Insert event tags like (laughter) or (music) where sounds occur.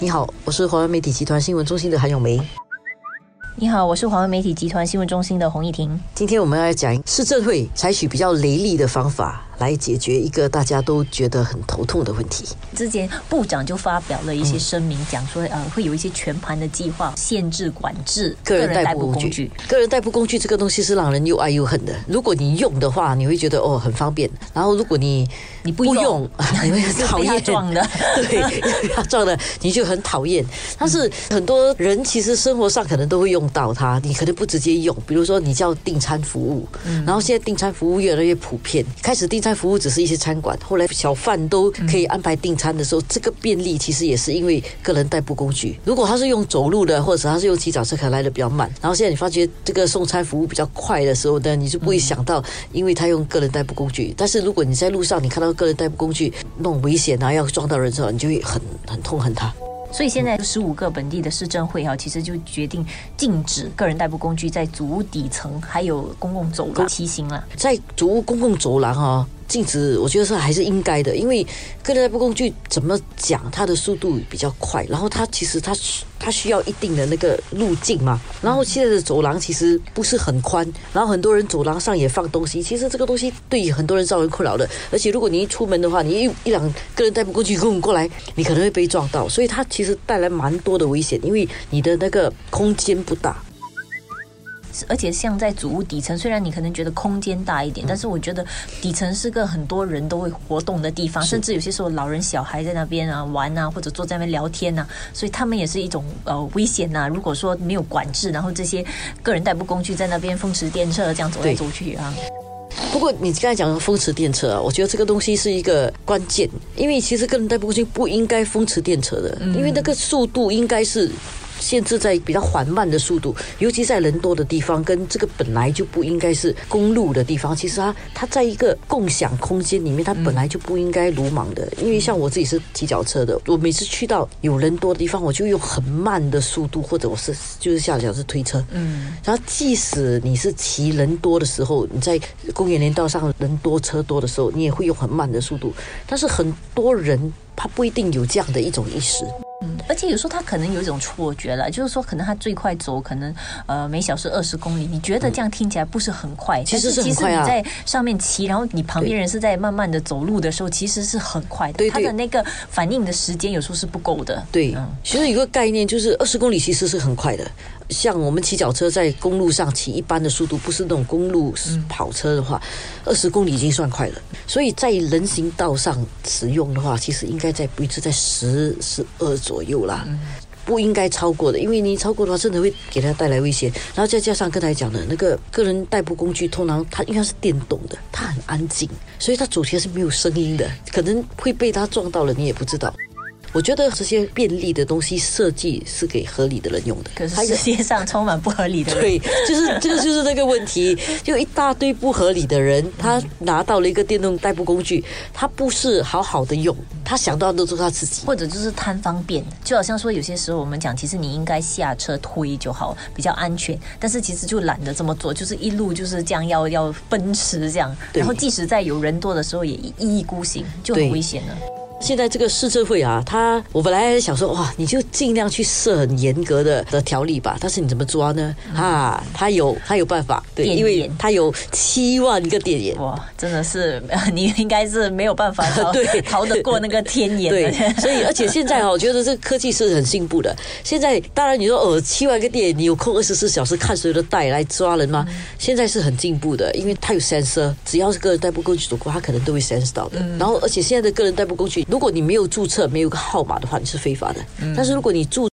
你好，我是华为媒体集团新闻中心的韩永梅。你好，我是华为媒体集团新闻中心的洪艺婷。今天我们要讲市政会采取比较雷厉的方法。来解决一个大家都觉得很头痛的问题。之前部长就发表了一些声明，讲说呃会有一些全盘的计划，限制管制个人代步工具。个人代步工具这个东西是让人又爱又恨的。如果你用的话，你会觉得哦很方便；然后如果你你不用，(laughs) 你会讨厌撞的，对，(laughs) 他撞的你就很讨厌。但是很多人其实生活上可能都会用到它，你可能不直接用。比如说你叫订餐服务，然后现在订餐服务越来越普遍，开始订餐。服务只是一些餐馆，后来小贩都可以安排订餐的时候，这个便利其实也是因为个人代步工具。如果他是用走路的，或者他是用骑脚车，可能来的比较慢。然后现在你发觉这个送餐服务比较快的时候呢，你就不会想到，因为他用个人代步工具。但是如果你在路上你看到个人代步工具那种危险啊，要撞到人之后，你就会很很痛恨他。所以现在十五个本地的市政会哈，其实就决定禁止个人代步工具在主屋底层还有公共走廊骑行了。在主屋公共走廊哈。禁止，我觉得是还是应该的，因为个人代步工具怎么讲，它的速度比较快，然后它其实它它需要一定的那个路径嘛，然后现在的走廊其实不是很宽，然后很多人走廊上也放东西，其实这个东西对很多人造成困扰的，而且如果你一出门的话，你一一辆个人代步工具跟过来，你可能会被撞到，所以它其实带来蛮多的危险，因为你的那个空间不大。而且像在主屋底层，虽然你可能觉得空间大一点，但是我觉得底层是个很多人都会活动的地方，甚至有些时候老人小孩在那边啊玩啊，或者坐在那边聊天呐，所以他们也是一种呃危险呐。如果说没有管制，然后这些个人代步工具在那边风驰电掣这样走来走去啊。不过你刚才讲的风驰电掣啊，我觉得这个东西是一个关键，因为其实个人代步工具不应该风驰电掣的，因为那个速度应该是。限制在比较缓慢的速度，尤其在人多的地方，跟这个本来就不应该是公路的地方，其实它它在一个共享空间里面，它本来就不应该鲁莽的。因为像我自己是骑脚车的，我每次去到有人多的地方，我就用很慢的速度，或者我是就是下脚是推车。嗯，然后即使你是骑人多的时候，你在公园连道上人多车多的时候，你也会用很慢的速度。但是很多人他不一定有这样的一种意识。嗯，而且有时候他可能有一种错觉了，就是说可能他最快走可能呃每小时二十公里，你觉得这样听起来不是很快？其实是很快啊。其实你在上面骑，然后你旁边人是在慢慢的走路的时候，其实是很快的。对他的那个反应的时间有时候是不够的。对，嗯其实有个概念就是二十公里其实是很快的。像我们骑脚车在公路上骑，一般的速度不是那种公路跑车的话，二十公里已经算快了。所以在人行道上使用的话，其实应该在维持在十十二左右啦，不应该超过的。因为你超过的话，真的会给他带来危险。然后再加上刚才讲的那个个人代步工具，通常它应该是电动的，它很安静，所以它走起来是没有声音的，可能会被它撞到了，你也不知道。我觉得这些便利的东西设计是给合理的人用的，可是世界上充满不合理的。对，就是这个就是那个问题，就一大堆不合理的人，他拿到了一个电动代步工具，他不是好好的用，他想到都是他自己，或者就是贪方便，就好像说有些时候我们讲，其实你应该下车推就好，比较安全，但是其实就懒得这么做，就是一路就是这样要要奔驰这样，然后即使在有人多的时候也一意孤行，就很危险了。现在这个市政会啊，他我本来想说哇，你就尽量去设很严格的的条例吧。但是你怎么抓呢？啊，他有他有办法，对，因为他有七万个电眼。哇，真的是你应该是没有办法逃 (laughs) 对逃得过那个天眼。对，所以而且现在哦，我觉得这个科技是很进步的。现在当然你说哦，七万个电，你有空二十四小时看所有的带来抓人吗？现在是很进步的，因为它有 sensor，只要是个人代步工具走过，它可能都会 sense 到的。然后而且现在的个人代步工具。如果你没有注册，没有个号码的话，你是非法的。但是如果你注